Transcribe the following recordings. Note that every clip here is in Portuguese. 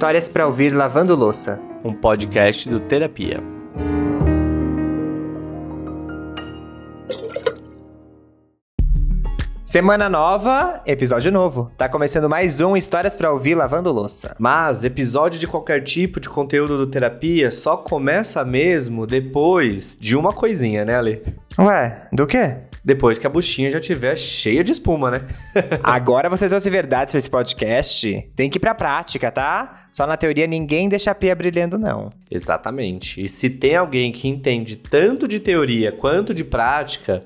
Histórias para ouvir lavando louça, um podcast do Terapia. Semana nova, episódio novo. Tá começando mais um Histórias para ouvir lavando louça. Mas episódio de qualquer tipo de conteúdo do terapia só começa mesmo depois de uma coisinha, né, Ale? Ué, do quê? Depois que a buchinha já tiver cheia de espuma, né? Agora você trouxe verdades para esse podcast. Tem que ir pra prática, tá? Só na teoria ninguém deixa a pia brilhando, não. Exatamente. E se tem alguém que entende tanto de teoria quanto de prática,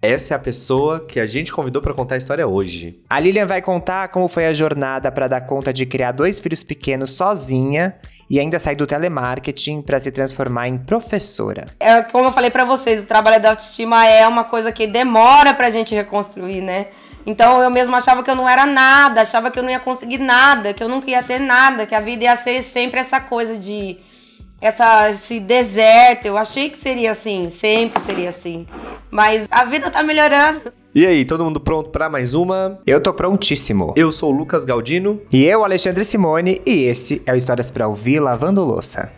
essa é a pessoa que a gente convidou para contar a história hoje. A Lilian vai contar como foi a jornada para dar conta de criar dois filhos pequenos sozinha e ainda sair do telemarketing para se transformar em professora. É como eu falei para vocês, o trabalho da autoestima é uma coisa que demora pra gente reconstruir, né? Então eu mesmo achava que eu não era nada, achava que eu não ia conseguir nada, que eu nunca ia ter nada, que a vida ia ser sempre essa coisa de essa, esse deserto. Eu achei que seria assim, sempre seria assim. Mas a vida tá melhorando. E aí, todo mundo pronto para mais uma? Eu tô prontíssimo. Eu sou o Lucas Galdino. E eu, Alexandre Simone, e esse é o Histórias para Ouvir Lavando Louça.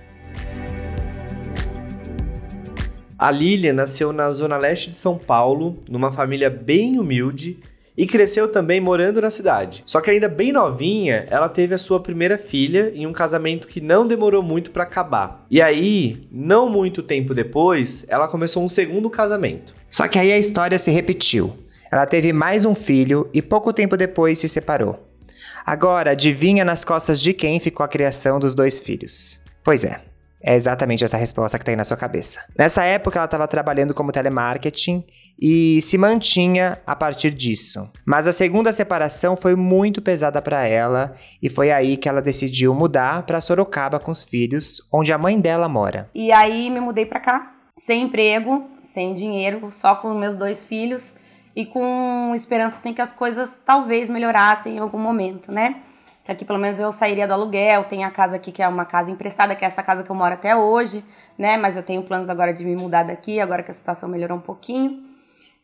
A Lilian nasceu na zona leste de São Paulo, numa família bem humilde e cresceu também morando na cidade. Só que ainda bem novinha, ela teve a sua primeira filha em um casamento que não demorou muito para acabar. E aí, não muito tempo depois, ela começou um segundo casamento. Só que aí a história se repetiu. Ela teve mais um filho e pouco tempo depois se separou. Agora, adivinha nas costas de quem ficou a criação dos dois filhos? Pois é, é exatamente essa resposta que está aí na sua cabeça. Nessa época, ela estava trabalhando como telemarketing e se mantinha a partir disso. Mas a segunda separação foi muito pesada para ela e foi aí que ela decidiu mudar para Sorocaba com os filhos, onde a mãe dela mora. E aí me mudei para cá, sem emprego, sem dinheiro, só com meus dois filhos e com esperança assim que as coisas talvez melhorassem em algum momento, né? Que aqui pelo menos eu sairia do aluguel, tem a casa aqui que é uma casa emprestada, que é essa casa que eu moro até hoje, né? Mas eu tenho planos agora de me mudar daqui, agora que a situação melhorou um pouquinho.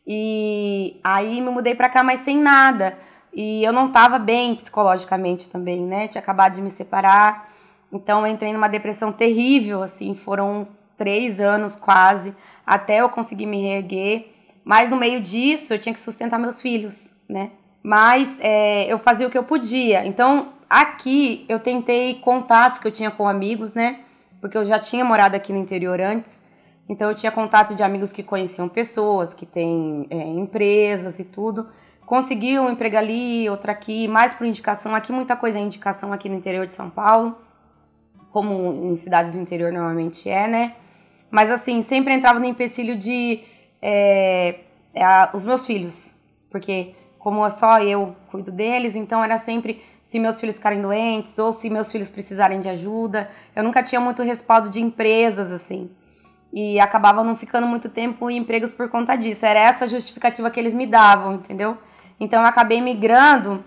E aí me mudei para cá, mas sem nada. E eu não tava bem psicologicamente também, né? Tinha acabado de me separar. Então eu entrei numa depressão terrível, assim, foram uns três anos quase, até eu conseguir me reerguer. Mas no meio disso eu tinha que sustentar meus filhos, né? Mas é, eu fazia o que eu podia. Então aqui eu tentei contatos que eu tinha com amigos, né? Porque eu já tinha morado aqui no interior antes. Então eu tinha contato de amigos que conheciam pessoas, que têm é, empresas e tudo. Consegui um emprego ali, outro aqui, mais por indicação. Aqui muita coisa é indicação aqui no interior de São Paulo, como em cidades do interior normalmente é, né? Mas assim, sempre entrava no empecilho de é, é, os meus filhos, porque como só eu cuido deles, então era sempre se meus filhos ficarem doentes ou se meus filhos precisarem de ajuda. Eu nunca tinha muito respaldo de empresas, assim e acabava não ficando muito tempo em empregos por conta disso. Era essa a justificativa que eles me davam, entendeu? Então eu acabei migrando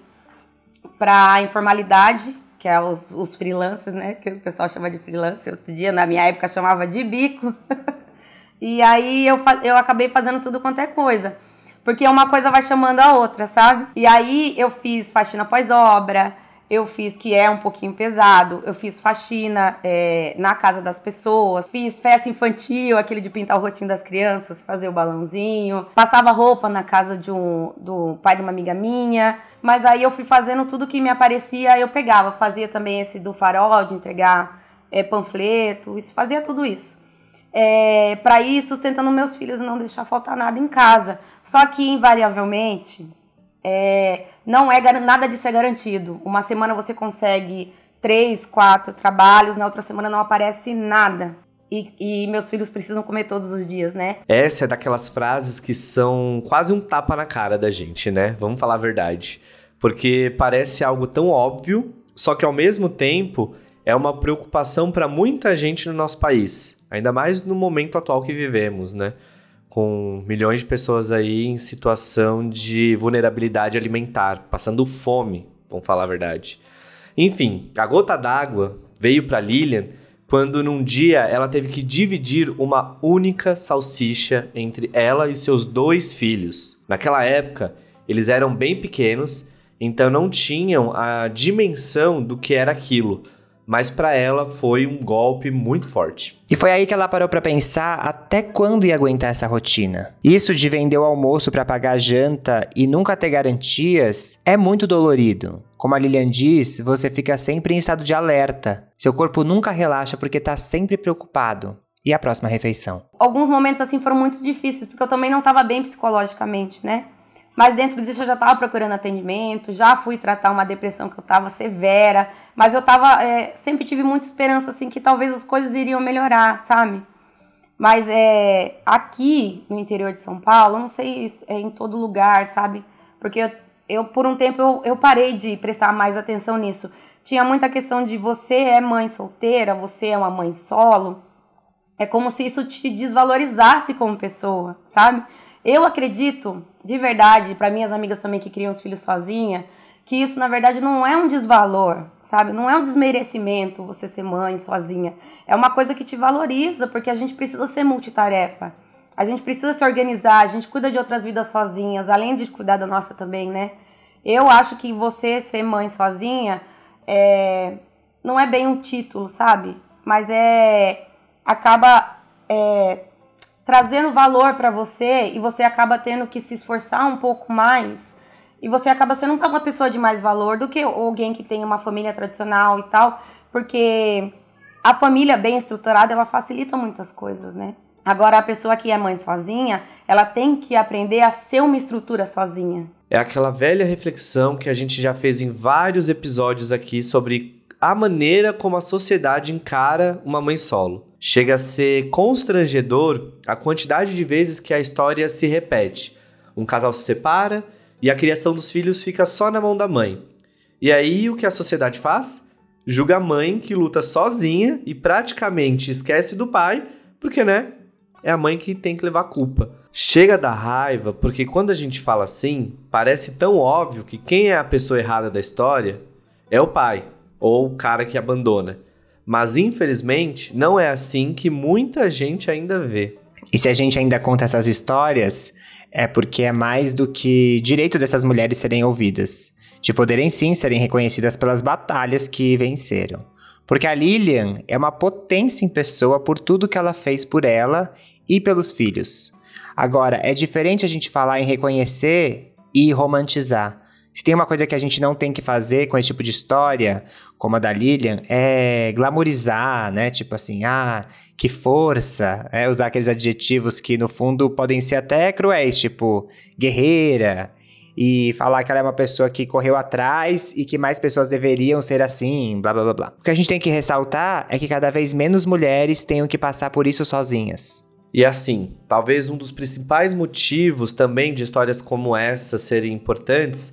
para a informalidade, que é os, os freelancers, né? Que o pessoal chama de freelancer. Outro dia, na minha época, chamava de bico. e aí eu, eu acabei fazendo tudo quanto é coisa. Porque uma coisa vai chamando a outra, sabe? E aí eu fiz faxina pós-obra, eu fiz que é um pouquinho pesado. Eu fiz faxina é, na casa das pessoas, fiz festa infantil, aquele de pintar o rostinho das crianças, fazer o balãozinho, passava roupa na casa de um, do pai de uma amiga minha. Mas aí eu fui fazendo tudo que me aparecia, eu pegava. Fazia também esse do farol, de entregar é, panfleto, isso, fazia tudo isso. É, para ir sustentando meus filhos e não deixar faltar nada em casa. Só que, invariavelmente, é, não é nada de ser garantido. Uma semana você consegue três, quatro trabalhos, na outra semana não aparece nada. E, e, meus filhos precisam comer todos os dias, né? Essa é daquelas frases que são quase um tapa na cara da gente, né? Vamos falar a verdade. Porque parece algo tão óbvio, só que ao mesmo tempo é uma preocupação para muita gente no nosso país. Ainda mais no momento atual que vivemos, né? com milhões de pessoas aí em situação de vulnerabilidade alimentar, passando fome, vamos falar a verdade. Enfim, a gota d'água veio para Lilian quando num dia ela teve que dividir uma única salsicha entre ela e seus dois filhos. Naquela época, eles eram bem pequenos, então não tinham a dimensão do que era aquilo. Mas para ela foi um golpe muito forte. E foi aí que ela parou para pensar até quando ia aguentar essa rotina. Isso de vender o almoço para pagar a janta e nunca ter garantias é muito dolorido. Como a Lilian diz, você fica sempre em estado de alerta. Seu corpo nunca relaxa porque está sempre preocupado. E a próxima refeição? Alguns momentos assim foram muito difíceis, porque eu também não estava bem psicologicamente, né? Mas dentro disso eu já estava procurando atendimento, já fui tratar uma depressão que eu estava severa, mas eu tava, é, sempre tive muita esperança assim que talvez as coisas iriam melhorar, sabe? Mas é, aqui no interior de São Paulo, não sei é em todo lugar, sabe? Porque eu, eu por um tempo eu, eu parei de prestar mais atenção nisso. Tinha muita questão de você é mãe solteira, você é uma mãe solo. É como se isso te desvalorizasse como pessoa, sabe? Eu acredito, de verdade, para minhas amigas também que criam os filhos sozinha, que isso na verdade não é um desvalor, sabe? Não é um desmerecimento você ser mãe sozinha. É uma coisa que te valoriza, porque a gente precisa ser multitarefa. A gente precisa se organizar, a gente cuida de outras vidas sozinhas, além de cuidar da nossa também, né? Eu acho que você ser mãe sozinha é, não é bem um título, sabe? Mas é acaba é, trazendo valor para você e você acaba tendo que se esforçar um pouco mais e você acaba sendo uma pessoa de mais valor do que alguém que tem uma família tradicional e tal, porque a família bem estruturada ela facilita muitas coisas, né? Agora a pessoa que é mãe sozinha, ela tem que aprender a ser uma estrutura sozinha. É aquela velha reflexão que a gente já fez em vários episódios aqui sobre a maneira como a sociedade encara uma mãe solo. Chega a ser constrangedor a quantidade de vezes que a história se repete. Um casal se separa e a criação dos filhos fica só na mão da mãe. E aí o que a sociedade faz? Julga a mãe que luta sozinha e praticamente esquece do pai, porque, né? É a mãe que tem que levar a culpa. Chega da raiva, porque quando a gente fala assim, parece tão óbvio que quem é a pessoa errada da história é o pai ou o cara que abandona. Mas infelizmente não é assim que muita gente ainda vê. E se a gente ainda conta essas histórias, é porque é mais do que direito dessas mulheres serem ouvidas, de poderem sim serem reconhecidas pelas batalhas que venceram. Porque a Lilian é uma potência em pessoa por tudo que ela fez por ela e pelos filhos. Agora, é diferente a gente falar em reconhecer e romantizar. Se tem uma coisa que a gente não tem que fazer com esse tipo de história, como a da Lilian, é glamorizar, né? Tipo assim, ah, que força, é usar aqueles adjetivos que no fundo podem ser até cruéis, tipo guerreira, e falar que ela é uma pessoa que correu atrás e que mais pessoas deveriam ser assim, blá blá blá blá. O que a gente tem que ressaltar é que cada vez menos mulheres tenham que passar por isso sozinhas. E assim, talvez um dos principais motivos também de histórias como essa serem importantes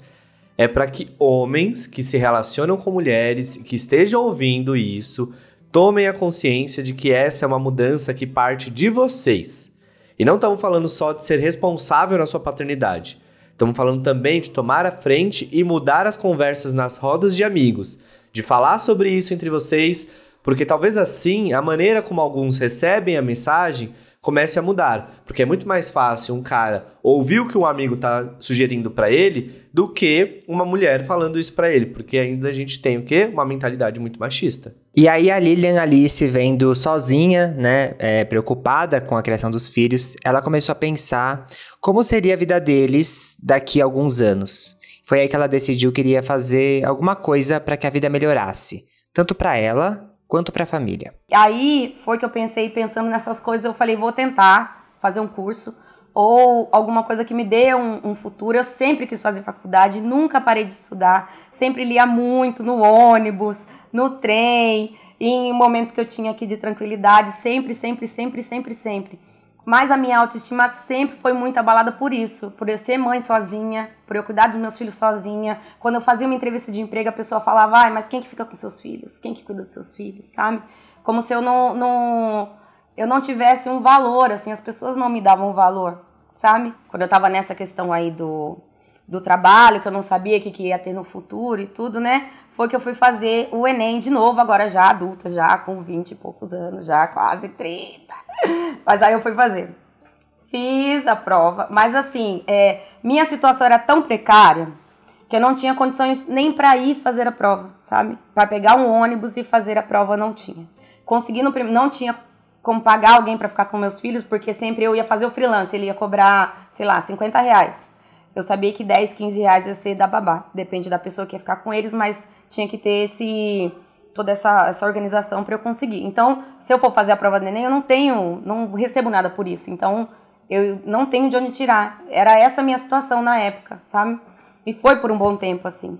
é para que homens que se relacionam com mulheres que estejam ouvindo isso tomem a consciência de que essa é uma mudança que parte de vocês. E não estamos falando só de ser responsável na sua paternidade. Estamos falando também de tomar a frente e mudar as conversas nas rodas de amigos, de falar sobre isso entre vocês, porque talvez assim a maneira como alguns recebem a mensagem comece a mudar, porque é muito mais fácil um cara ouvir o que um amigo tá sugerindo para ele do que uma mulher falando isso para ele, porque ainda a gente tem o quê? Uma mentalidade muito machista. E aí a Lilian Alice vendo sozinha, né, é, preocupada com a criação dos filhos, ela começou a pensar como seria a vida deles daqui a alguns anos. Foi aí que ela decidiu que iria fazer alguma coisa para que a vida melhorasse, tanto para ela quanto para a família. Aí foi que eu pensei, pensando nessas coisas, eu falei, vou tentar fazer um curso ou alguma coisa que me dê um, um, futuro. Eu sempre quis fazer faculdade, nunca parei de estudar, sempre lia muito no ônibus, no trem, em momentos que eu tinha aqui de tranquilidade, sempre, sempre, sempre, sempre, sempre. Mas a minha autoestima sempre foi muito abalada por isso, por eu ser mãe sozinha, por eu cuidar dos meus filhos sozinha. Quando eu fazia uma entrevista de emprego, a pessoa falava, ai, mas quem que fica com seus filhos? Quem que cuida dos seus filhos, sabe? Como se eu não, não, eu não tivesse um valor, assim, as pessoas não me davam valor, sabe? Quando eu tava nessa questão aí do, do trabalho, que eu não sabia o que, que ia ter no futuro e tudo, né? Foi que eu fui fazer o Enem de novo, agora já adulta, já com 20 e poucos anos, já quase 30. Mas aí eu fui fazer. Fiz a prova, mas assim, é, minha situação era tão precária que eu não tinha condições nem para ir fazer a prova, sabe? Para pegar um ônibus e fazer a prova não tinha. Consegui no não tinha como pagar alguém para ficar com meus filhos, porque sempre eu ia fazer o freelance, ele ia cobrar, sei lá, 50 reais. Eu sabia que 10, 15 reais ia ser da babá, depende da pessoa que ia ficar com eles, mas tinha que ter esse toda essa, essa organização para eu conseguir. Então, se eu for fazer a prova do Enem, eu não tenho, não recebo nada por isso. Então, eu não tenho de onde tirar. Era essa a minha situação na época, sabe? E foi por um bom tempo, assim.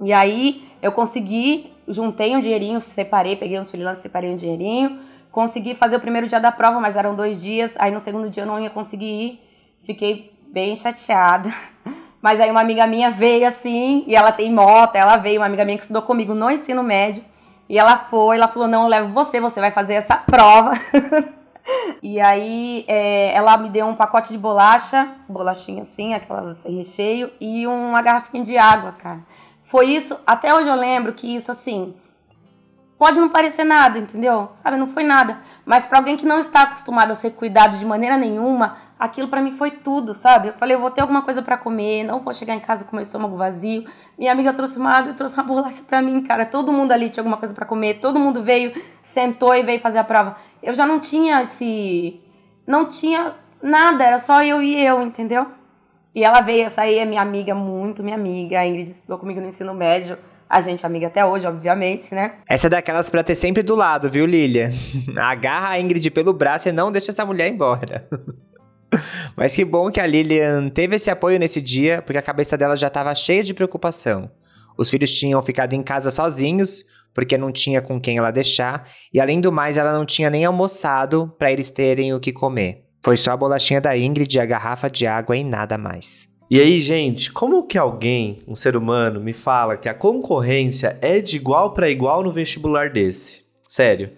E aí eu consegui, juntei um dinheirinho, separei, peguei uns freelancers, separei um dinheirinho, consegui fazer o primeiro dia da prova, mas eram dois dias, aí no segundo dia eu não ia conseguir ir, fiquei bem chateada. Mas aí uma amiga minha veio assim, e ela tem moto, ela veio, uma amiga minha que estudou comigo no ensino médio, e ela foi, ela falou, não, eu levo você, você vai fazer essa prova. E aí é, ela me deu um pacote de bolacha, bolachinha assim, aquelas recheio, e uma garrafinha de água, cara. Foi isso, até hoje eu lembro que isso assim, Pode não parecer nada, entendeu? Sabe, não foi nada. Mas para alguém que não está acostumado a ser cuidado de maneira nenhuma, aquilo para mim foi tudo, sabe? Eu falei, eu vou ter alguma coisa para comer, não vou chegar em casa com meu estômago vazio. Minha amiga trouxe uma água, trouxe uma bolacha para mim, cara. Todo mundo ali tinha alguma coisa para comer, todo mundo veio, sentou e veio fazer a prova. Eu já não tinha esse não tinha nada, era só eu e eu, entendeu? E ela veio, essa aí é minha amiga, muito minha amiga. A Ingrid estudou comigo no ensino médio. A gente é amiga até hoje, obviamente, né? Essa é daquelas pra ter sempre do lado, viu, Lilia? Agarra a Ingrid pelo braço e não deixa essa mulher embora. Mas que bom que a Lilian teve esse apoio nesse dia, porque a cabeça dela já estava cheia de preocupação. Os filhos tinham ficado em casa sozinhos, porque não tinha com quem ela deixar, e além do mais, ela não tinha nem almoçado para eles terem o que comer. Foi só a bolachinha da Ingrid e a garrafa de água e nada mais. E aí, gente, como que alguém, um ser humano, me fala que a concorrência é de igual para igual no vestibular desse? Sério.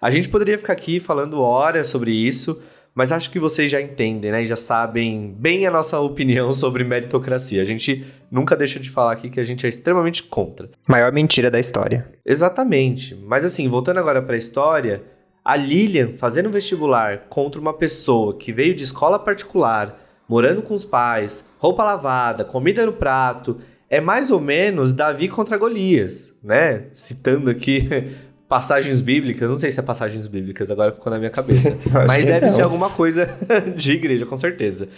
A gente poderia ficar aqui falando horas sobre isso, mas acho que vocês já entendem, né? Já sabem bem a nossa opinião sobre meritocracia. A gente nunca deixa de falar aqui que a gente é extremamente contra. Maior mentira da história. Exatamente. Mas assim, voltando agora para a história, a Lilian fazendo vestibular contra uma pessoa que veio de escola particular, morando com os pais, roupa lavada, comida no prato, é mais ou menos Davi contra Golias, né? Citando aqui passagens bíblicas, não sei se é passagens bíblicas, agora ficou na minha cabeça, mas deve ser alguma coisa de igreja, com certeza.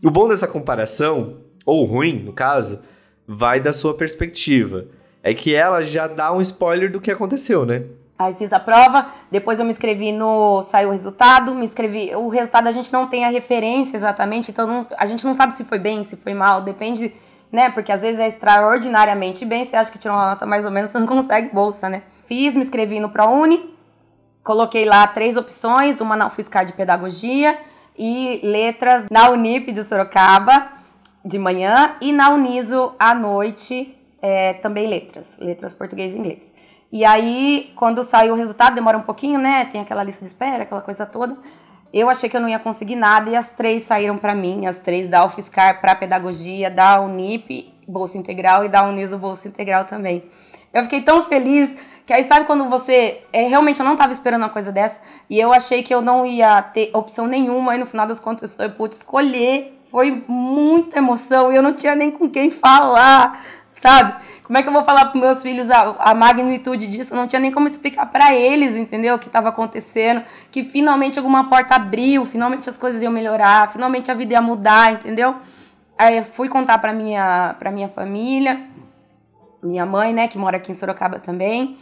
O bom dessa comparação, ou ruim, no caso, vai da sua perspectiva. É que ela já dá um spoiler do que aconteceu, né? Aí fiz a prova, depois eu me inscrevi no. Saiu o resultado, me inscrevi. O resultado a gente não tem a referência exatamente, então não, a gente não sabe se foi bem, se foi mal, depende, né? Porque às vezes é extraordinariamente bem, você acha que tirou uma nota mais ou menos, você não consegue bolsa, né? Fiz, me inscrevi no ProUni, coloquei lá três opções: uma na UFSCar de Pedagogia e letras na Unip de Sorocaba de manhã e na Uniso à noite, é, também letras, letras português e inglês. E aí, quando saiu o resultado, demora um pouquinho, né? Tem aquela lista de espera, aquela coisa toda. Eu achei que eu não ia conseguir nada e as três saíram para mim, as três da UFSCar para pedagogia, da Unip, bolsa integral e da Uniso bolsa integral também. Eu fiquei tão feliz que aí sabe quando você é, realmente eu não estava esperando uma coisa dessa e eu achei que eu não ia ter opção nenhuma e no final das contas eu pude escolher. Foi muita emoção e eu não tinha nem com quem falar sabe? Como é que eu vou falar para meus filhos a, a magnitude disso? Eu não tinha nem como explicar para eles, entendeu? O que estava acontecendo, que finalmente alguma porta abriu, finalmente as coisas iam melhorar, finalmente a vida ia mudar, entendeu? Aí fui contar para minha para minha família, minha mãe, né, que mora aqui em Sorocaba também.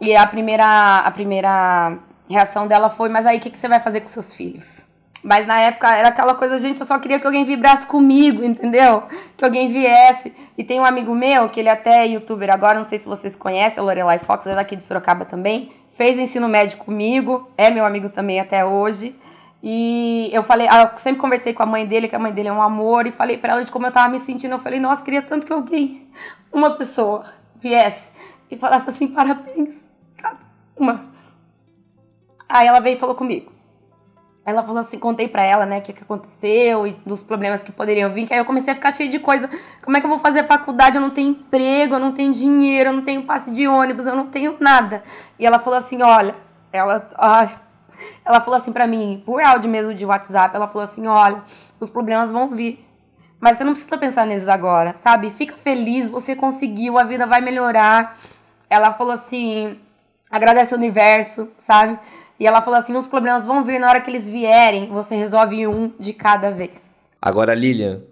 E a primeira a primeira reação dela foi: "Mas aí o que que você vai fazer com seus filhos?" Mas na época era aquela coisa, gente, eu só queria que alguém vibrasse comigo, entendeu? Que alguém viesse. E tem um amigo meu, que ele até é youtuber agora, não sei se vocês conhecem, a Lorelai Fox, é daqui de Sorocaba também. Fez ensino médio comigo, é meu amigo também até hoje. E eu falei, ah, eu sempre conversei com a mãe dele, que a mãe dele é um amor, e falei para ela de como eu tava me sentindo. Eu falei, nossa, queria tanto que alguém, uma pessoa, viesse e falasse assim, parabéns, sabe? Uma. Aí ela veio e falou comigo ela falou assim, contei pra ela, né, o que, que aconteceu e dos problemas que poderiam vir, que aí eu comecei a ficar cheia de coisa. Como é que eu vou fazer faculdade? Eu não tenho emprego, eu não tenho dinheiro, eu não tenho passe de ônibus, eu não tenho nada. E ela falou assim, olha, ela, ai, ela falou assim pra mim, por áudio mesmo de WhatsApp, ela falou assim, olha, os problemas vão vir, Mas você não precisa pensar nesses agora, sabe? Fica feliz, você conseguiu, a vida vai melhorar. Ela falou assim: agradece o universo, sabe? E ela falou assim: os problemas vão vir na hora que eles vierem, você resolve um de cada vez. Agora, Lilian,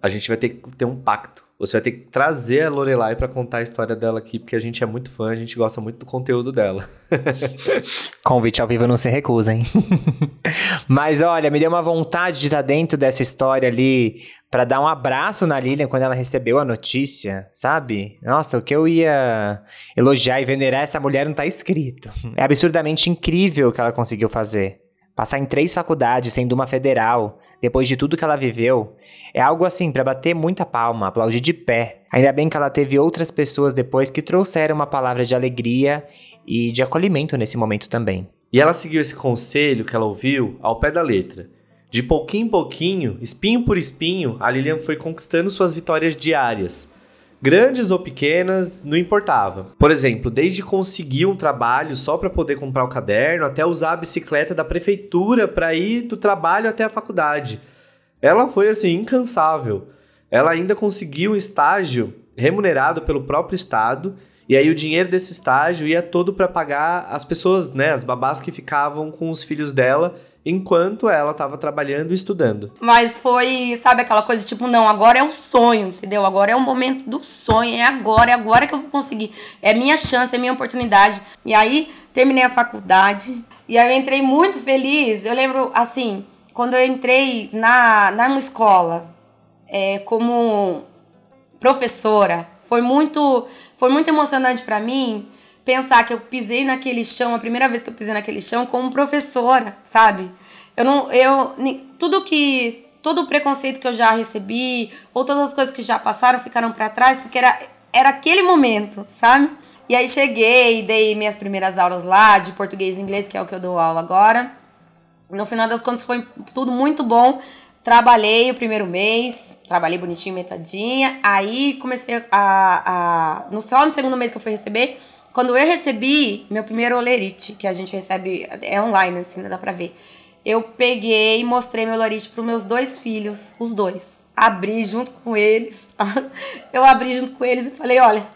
a gente vai ter que ter um pacto. Você vai ter que trazer a Lorelai para contar a história dela aqui, porque a gente é muito fã, a gente gosta muito do conteúdo dela. Convite ao vivo não se recusa, hein? Mas olha, me deu uma vontade de estar dentro dessa história ali para dar um abraço na Lilian quando ela recebeu a notícia, sabe? Nossa, o que eu ia elogiar e venerar essa mulher não tá escrito. É absurdamente incrível o que ela conseguiu fazer. Passar em três faculdades, sendo uma federal, depois de tudo que ela viveu, é algo assim para bater muita palma, aplaudir de pé. Ainda bem que ela teve outras pessoas depois que trouxeram uma palavra de alegria e de acolhimento nesse momento também. E ela seguiu esse conselho que ela ouviu ao pé da letra. De pouquinho em pouquinho, espinho por espinho, a Lilian foi conquistando suas vitórias diárias Grandes ou pequenas, não importava. Por exemplo, desde conseguir um trabalho só para poder comprar o caderno, até usar a bicicleta da prefeitura para ir do trabalho até a faculdade. Ela foi assim incansável. Ela ainda conseguiu um estágio remunerado pelo próprio estado e aí o dinheiro desse estágio ia todo para pagar as pessoas, né, as babás que ficavam com os filhos dela enquanto ela estava trabalhando e estudando. Mas foi, sabe, aquela coisa tipo, não, agora é um sonho, entendeu? Agora é o momento do sonho, é agora, é agora que eu vou conseguir. É minha chance, é minha oportunidade. E aí terminei a faculdade e aí eu entrei muito feliz. Eu lembro, assim, quando eu entrei na, na escola é, como professora, foi muito, foi muito emocionante para mim pensar que eu pisei naquele chão, a primeira vez que eu pisei naquele chão, como professora, sabe? Eu não. Eu, tudo que. Todo o preconceito que eu já recebi, ou todas as coisas que já passaram, ficaram para trás, porque era, era aquele momento, sabe? E aí cheguei, dei minhas primeiras aulas lá, de português e inglês, que é o que eu dou aula agora. No final das contas foi tudo muito bom. Trabalhei o primeiro mês, trabalhei bonitinho, metadinha. Aí comecei a. a no, só no segundo mês que eu fui receber, quando eu recebi meu primeiro olerite, que a gente recebe, é online, assim, dá pra ver. Eu peguei e mostrei meu olerite pros meus dois filhos, os dois. Abri junto com eles. eu abri junto com eles e falei: olha,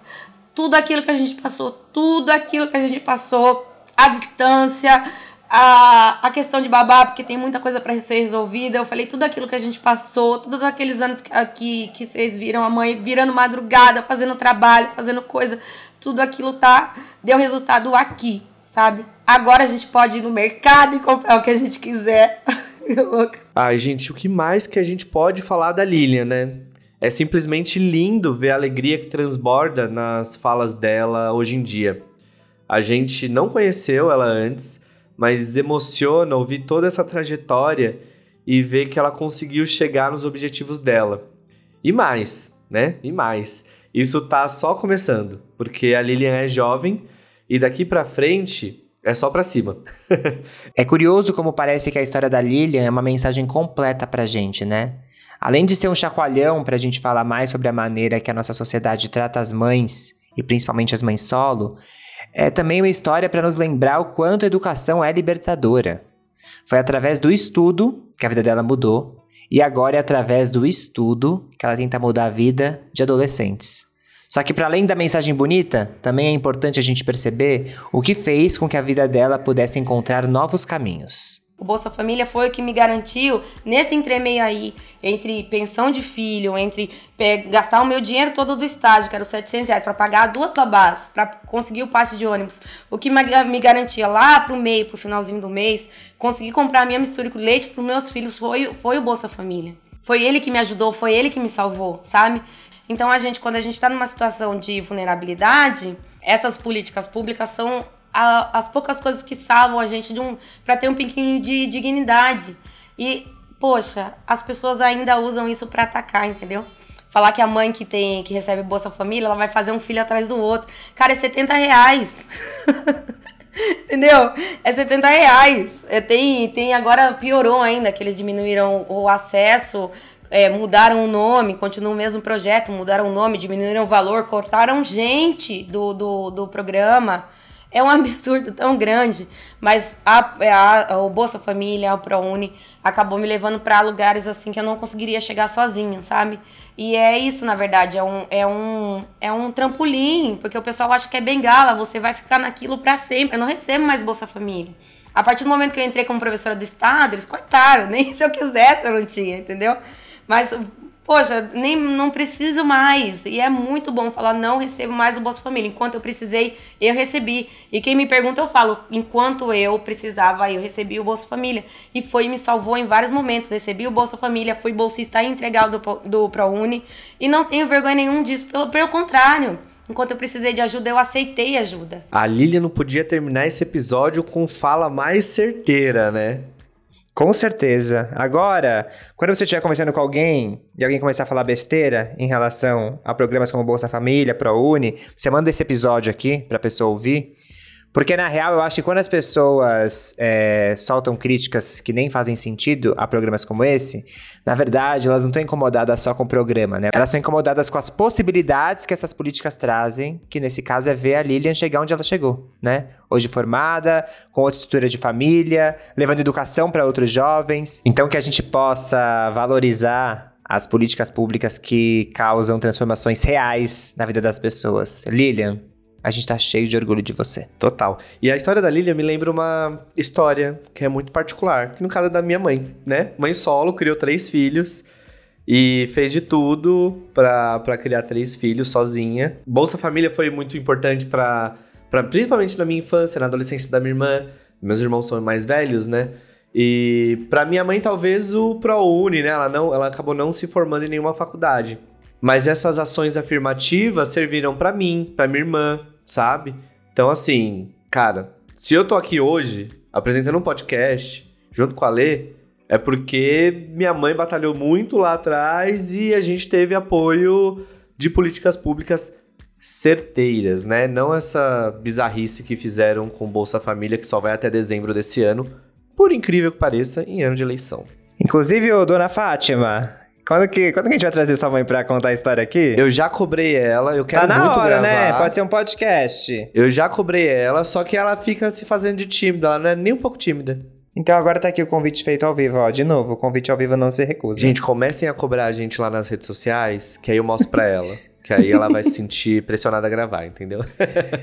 tudo aquilo que a gente passou, tudo aquilo que a gente passou, a distância, a, a questão de babá, porque tem muita coisa para ser resolvida. Eu falei tudo aquilo que a gente passou, todos aqueles anos que, que, que vocês viram a mãe virando madrugada, fazendo trabalho, fazendo coisa tudo aquilo tá deu resultado aqui, sabe? Agora a gente pode ir no mercado e comprar o que a gente quiser. Ai, gente, o que mais que a gente pode falar da Lilian, né? É simplesmente lindo ver a alegria que transborda nas falas dela hoje em dia. A gente não conheceu ela antes, mas emociona ouvir toda essa trajetória e ver que ela conseguiu chegar nos objetivos dela. E mais, né? E mais. Isso tá só começando, porque a Lilian é jovem e daqui para frente é só para cima. é curioso como parece que a história da Lilian é uma mensagem completa pra gente, né? Além de ser um chacoalhão pra gente falar mais sobre a maneira que a nossa sociedade trata as mães, e principalmente as mães solo, é também uma história para nos lembrar o quanto a educação é libertadora. Foi através do estudo que a vida dela mudou, e agora é através do estudo que ela tenta mudar a vida de adolescentes. Só que para além da mensagem bonita, também é importante a gente perceber o que fez com que a vida dela pudesse encontrar novos caminhos. O Bolsa Família foi o que me garantiu, nesse entremeio aí, entre pensão de filho, entre gastar o meu dinheiro todo do estágio, que era os 700 reais, para pagar duas babás, para conseguir o passe de ônibus. O que me garantia lá pro meio, pro finalzinho do mês, conseguir comprar a minha mistura com leite para meus filhos foi, foi o Bolsa Família. Foi ele que me ajudou, foi ele que me salvou, sabe? Então a gente, quando a gente está numa situação de vulnerabilidade, essas políticas públicas são a, as poucas coisas que salvam a gente de um para ter um pouquinho de dignidade. E, poxa, as pessoas ainda usam isso para atacar, entendeu? Falar que a mãe que tem que recebe Bolsa Família, ela vai fazer um filho atrás do outro. Cara, é 70 reais. Entendeu? É 70 reais. É, tem, tem agora piorou ainda, que eles diminuíram o acesso, é, mudaram o nome, continua o mesmo projeto, mudaram o nome, diminuíram o valor, cortaram gente do, do, do programa. É um absurdo tão grande, mas a, a, o Bolsa Família, o ProUni, acabou me levando para lugares assim que eu não conseguiria chegar sozinha, sabe? E é isso, na verdade, é um, é um, é um trampolim, porque o pessoal acha que é bengala, você vai ficar naquilo para sempre. Eu não recebo mais Bolsa Família. A partir do momento que eu entrei como professora do Estado, eles cortaram, nem se eu quisesse eu não tinha, entendeu? Mas poxa, nem não preciso mais. E é muito bom falar, não recebo mais o Bolsa Família. Enquanto eu precisei, eu recebi. E quem me pergunta, eu falo, enquanto eu precisava, eu recebi o Bolsa Família. E foi me salvou em vários momentos. Recebi o Bolsa Família, fui bolsista integral do, do ProUni. E não tenho vergonha nenhum disso, pelo, pelo contrário. Enquanto eu precisei de ajuda, eu aceitei ajuda. A Lilia não podia terminar esse episódio com fala mais certeira, né? Com certeza. Agora, quando você estiver conversando com alguém e alguém começar a falar besteira em relação a programas como Bolsa Família, ProUni, você manda esse episódio aqui para a pessoa ouvir porque, na real, eu acho que quando as pessoas é, soltam críticas que nem fazem sentido a programas como esse, na verdade, elas não estão incomodadas só com o programa, né? Elas estão incomodadas com as possibilidades que essas políticas trazem, que nesse caso é ver a Lilian chegar onde ela chegou, né? Hoje formada, com outra estrutura de família, levando educação para outros jovens. Então, que a gente possa valorizar as políticas públicas que causam transformações reais na vida das pessoas. Lilian, a gente tá cheio de orgulho de você. Total. E a história da Lilian me lembra uma história que é muito particular, que no caso é da minha mãe, né? Mãe solo, criou três filhos e fez de tudo para criar três filhos sozinha. Bolsa Família foi muito importante para principalmente na minha infância, na adolescência da minha irmã. Meus irmãos são mais velhos, né? E para minha mãe talvez o ProUni, né? Ela não, ela acabou não se formando em nenhuma faculdade. Mas essas ações afirmativas serviram para mim, para minha irmã, sabe? Então, assim, cara, se eu tô aqui hoje apresentando um podcast junto com a Lê, é porque minha mãe batalhou muito lá atrás e a gente teve apoio de políticas públicas certeiras, né? Não essa bizarrice que fizeram com Bolsa Família, que só vai até dezembro desse ano, por incrível que pareça, em ano de eleição. Inclusive, ô, dona Fátima, quando que, quando que a gente vai trazer sua mãe pra contar a história aqui? Eu já cobrei ela, eu quero tá na muito hora, né? gravar. né? Pode ser um podcast. Eu já cobrei ela, só que ela fica se fazendo de tímida, ela não é nem um pouco tímida. Então agora tá aqui o convite feito ao vivo, ó. De novo, o convite ao vivo não se recusa. Gente, comecem a cobrar a gente lá nas redes sociais, que aí eu mostro pra ela. que aí ela vai se sentir pressionada a gravar, entendeu?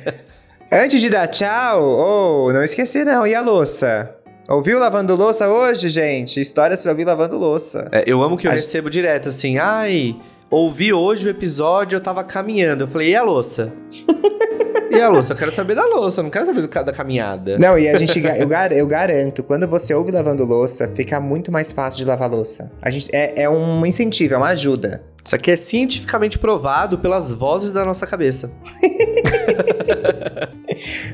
Antes de dar tchau, oh, não esqueci não, e a louça? Ouviu lavando louça hoje, gente? Histórias pra ouvir lavando louça. É, eu amo que eu recebo direto assim, ai, ouvi hoje o episódio, eu tava caminhando. Eu falei, e a louça? e a louça? Eu quero saber da louça, não quero saber do, da caminhada. Não, e a gente, eu, gar, eu garanto, quando você ouve lavando louça, fica muito mais fácil de lavar louça. A gente, é, é um incentivo, é uma ajuda. Isso aqui é cientificamente provado pelas vozes da nossa cabeça.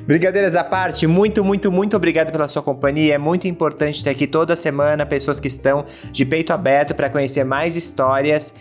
Brincadeiras à parte, muito, muito, muito obrigado pela sua companhia. É muito importante ter aqui toda semana pessoas que estão de peito aberto para conhecer mais histórias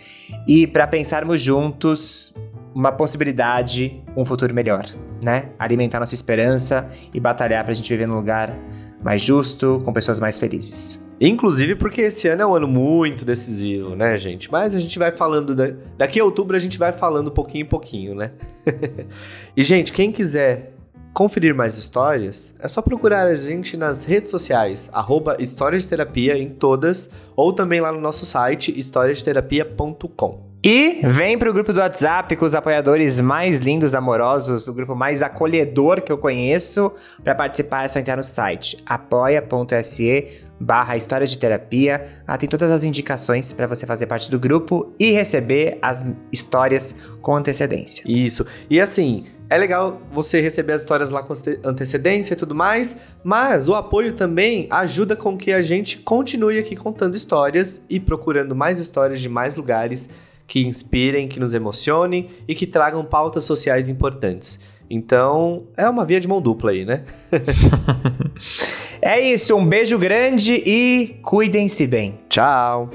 e para pensarmos juntos uma possibilidade, um futuro melhor, né? Alimentar nossa esperança e batalhar para a gente viver num lugar mais justo, com pessoas mais felizes. Inclusive porque esse ano é um ano muito decisivo, né, gente? Mas a gente vai falando. Da... Daqui a outubro a gente vai falando pouquinho em pouquinho, né? e, gente, quem quiser conferir mais histórias, é só procurar a gente nas redes sociais, arroba História de Terapia em todas, ou também lá no nosso site, historiadeterapia.com. E vem pro grupo do WhatsApp com os apoiadores mais lindos, amorosos, o grupo mais acolhedor que eu conheço. Para participar é só entrar no site apoia.se barra Histórias de Terapia. Lá tem todas as indicações para você fazer parte do grupo e receber as histórias com antecedência. Isso. E assim, é legal você receber as histórias lá com antecedência e tudo mais, mas o apoio também ajuda com que a gente continue aqui contando histórias e procurando mais histórias de mais lugares que inspirem, que nos emocionem e que tragam pautas sociais importantes. Então, é uma via de mão dupla aí, né? é isso, um beijo grande e cuidem-se bem. Tchau!